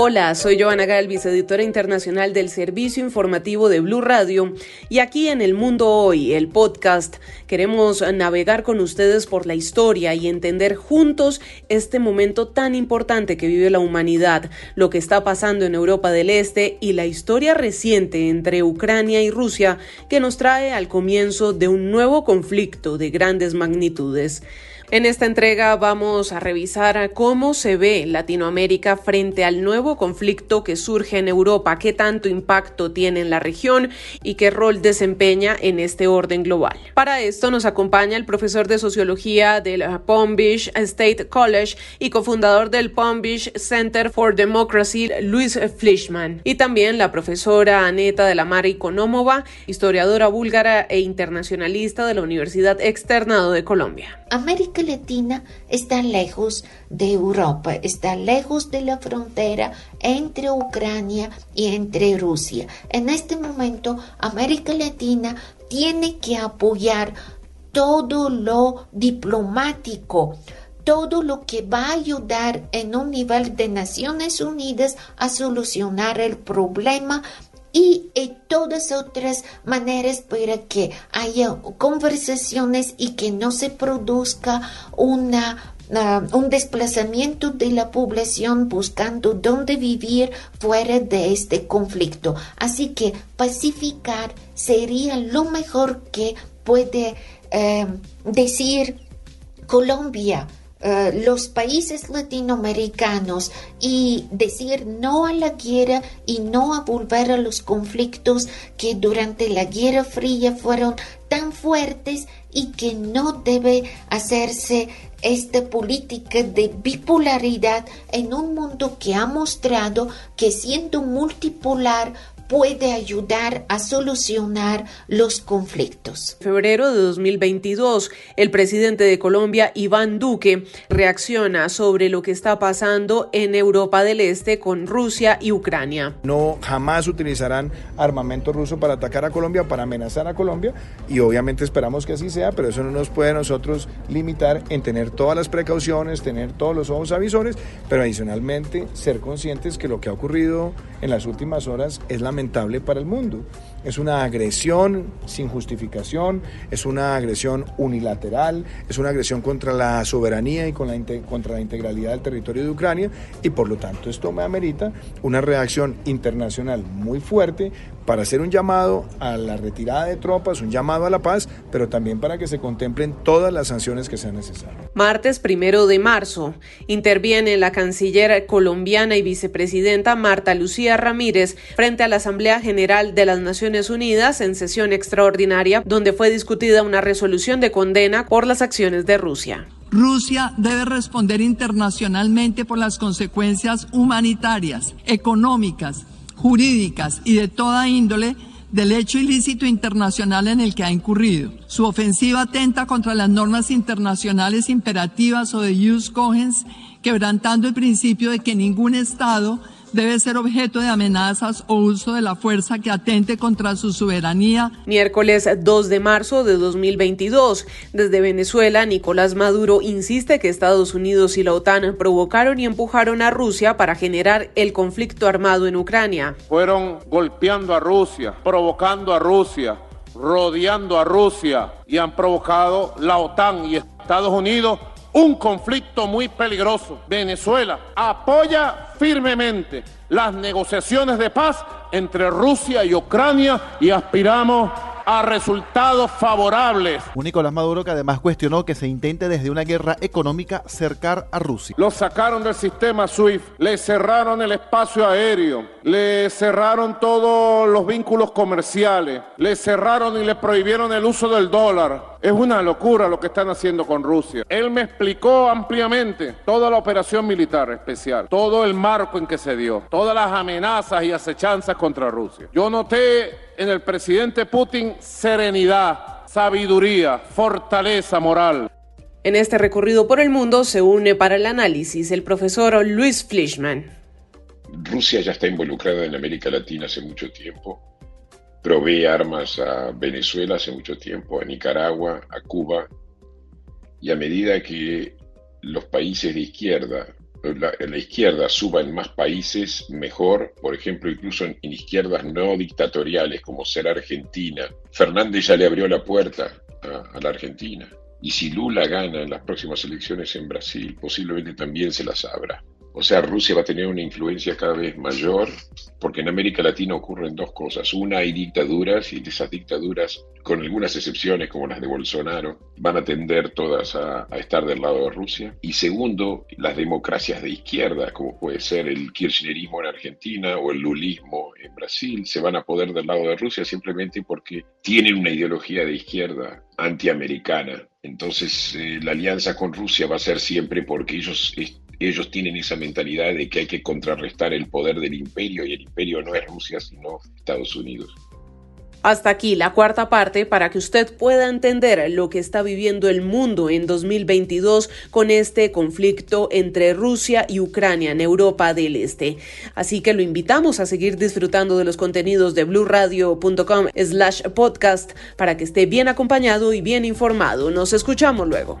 Hola, soy Joana Galvis, editora internacional del Servicio Informativo de Blue Radio, y aquí en El Mundo Hoy, el podcast, queremos navegar con ustedes por la historia y entender juntos este momento tan importante que vive la humanidad, lo que está pasando en Europa del Este y la historia reciente entre Ucrania y Rusia que nos trae al comienzo de un nuevo conflicto de grandes magnitudes. En esta entrega vamos a revisar cómo se ve Latinoamérica frente al nuevo conflicto que surge en Europa, qué tanto impacto tiene en la región y qué rol desempeña en este orden global. Para esto nos acompaña el profesor de sociología del Palm Beach State College y cofundador del Palm Beach Center for Democracy, Luis Fleischman, y también la profesora Aneta de la Mar Ikonomova, historiadora búlgara e internacionalista de la Universidad Externado de Colombia. América Latina está lejos de Europa, está lejos de la frontera entre Ucrania y entre Rusia. En este momento, América Latina tiene que apoyar todo lo diplomático, todo lo que va a ayudar en un nivel de Naciones Unidas a solucionar el problema y todas otras maneras para que haya conversaciones y que no se produzca una ah, un desplazamiento de la población buscando dónde vivir fuera de este conflicto. Así que pacificar sería lo mejor que puede eh, decir Colombia eh, los países latinoamericanos y decir no a la guerra y no a volver a los conflictos que durante la Guerra Fría fueron tan fuertes y que no debe hacerse esta política de bipolaridad en un mundo que ha mostrado que siendo multipolar puede ayudar a solucionar los conflictos. En febrero de 2022, el presidente de Colombia, Iván Duque, reacciona sobre lo que está pasando en Europa del Este con Rusia y Ucrania. No jamás utilizarán armamento ruso para atacar a Colombia, para amenazar a Colombia y obviamente esperamos que así sea, pero eso no nos puede a nosotros limitar en tener todas las precauciones, tener todos los ojos avisores, pero adicionalmente ser conscientes que lo que ha ocurrido en las últimas horas es la lamentable para el mundo. Es una agresión sin justificación, es una agresión unilateral, es una agresión contra la soberanía y contra la integralidad del territorio de Ucrania y por lo tanto esto me amerita una reacción internacional muy fuerte para hacer un llamado a la retirada de tropas, un llamado a la paz, pero también para que se contemplen todas las sanciones que sean necesarias. Martes primero de marzo interviene la canciller colombiana y vicepresidenta Marta Lucía Ramírez frente a la Asamblea General de las Naciones Unidas en sesión extraordinaria donde fue discutida una resolución de condena por las acciones de Rusia. Rusia debe responder internacionalmente por las consecuencias humanitarias, económicas, jurídicas y de toda índole del hecho ilícito internacional en el que ha incurrido. Su ofensiva atenta contra las normas internacionales imperativas o de jus cogens, quebrantando el principio de que ningún Estado debe ser objeto de amenazas o uso de la fuerza que atente contra su soberanía. Miércoles 2 de marzo de 2022. Desde Venezuela, Nicolás Maduro insiste que Estados Unidos y la OTAN provocaron y empujaron a Rusia para generar el conflicto armado en Ucrania. Fueron golpeando a Rusia, provocando a Rusia, rodeando a Rusia y han provocado la OTAN y Estados Unidos un conflicto muy peligroso. Venezuela apoya firmemente las negociaciones de paz entre Rusia y Ucrania y aspiramos a resultados favorables. Un Nicolás Maduro que además cuestionó que se intente desde una guerra económica cercar a Rusia. Lo sacaron del sistema SWIFT, le cerraron el espacio aéreo, le cerraron todos los vínculos comerciales, le cerraron y le prohibieron el uso del dólar. Es una locura lo que están haciendo con Rusia. Él me explicó ampliamente toda la operación militar especial, todo el marco en que se dio, todas las amenazas y acechanzas contra Rusia. Yo noté en el presidente Putin serenidad, sabiduría, fortaleza moral. En este recorrido por el mundo se une para el análisis el profesor Luis Fleischman. Rusia ya está involucrada en América Latina hace mucho tiempo. Provee armas a Venezuela hace mucho tiempo, a Nicaragua, a Cuba. Y a medida que los países de izquierda, la, izquierda suba en más países, mejor, por ejemplo, incluso en, izquierdas no dictatoriales como ser Argentina. Fernández ya le abrió la puerta a, a la Argentina. Y si Lula gana en las próximas elecciones en Brasil, posiblemente también se las abra. O sea, Rusia va a tener una influencia cada vez mayor, porque en América Latina ocurren dos cosas. Una, hay dictaduras, y esas dictaduras, con algunas excepciones como las de Bolsonaro, van a tender todas a, estar del lado de Rusia. Y segundo, las democracias de izquierda, como puede ser el kirchnerismo en Argentina o el lulismo en Brasil, se van a poder del lado de Rusia simplemente porque tienen una ideología de izquierda antiamericana. Entonces, eh, la alianza con Rusia va a ser siempre porque ellos ellos tienen esa mentalidad de que hay que contrarrestar el poder del imperio y el imperio no es Rusia sino Estados Unidos. Hasta aquí la cuarta parte para que usted pueda entender lo que está viviendo el mundo en 2022 con este conflicto entre Rusia y Ucrania en Europa del Este. Así que lo invitamos a seguir disfrutando de los contenidos de bluradio.com slash podcast para que esté bien acompañado y bien informado. Nos escuchamos luego.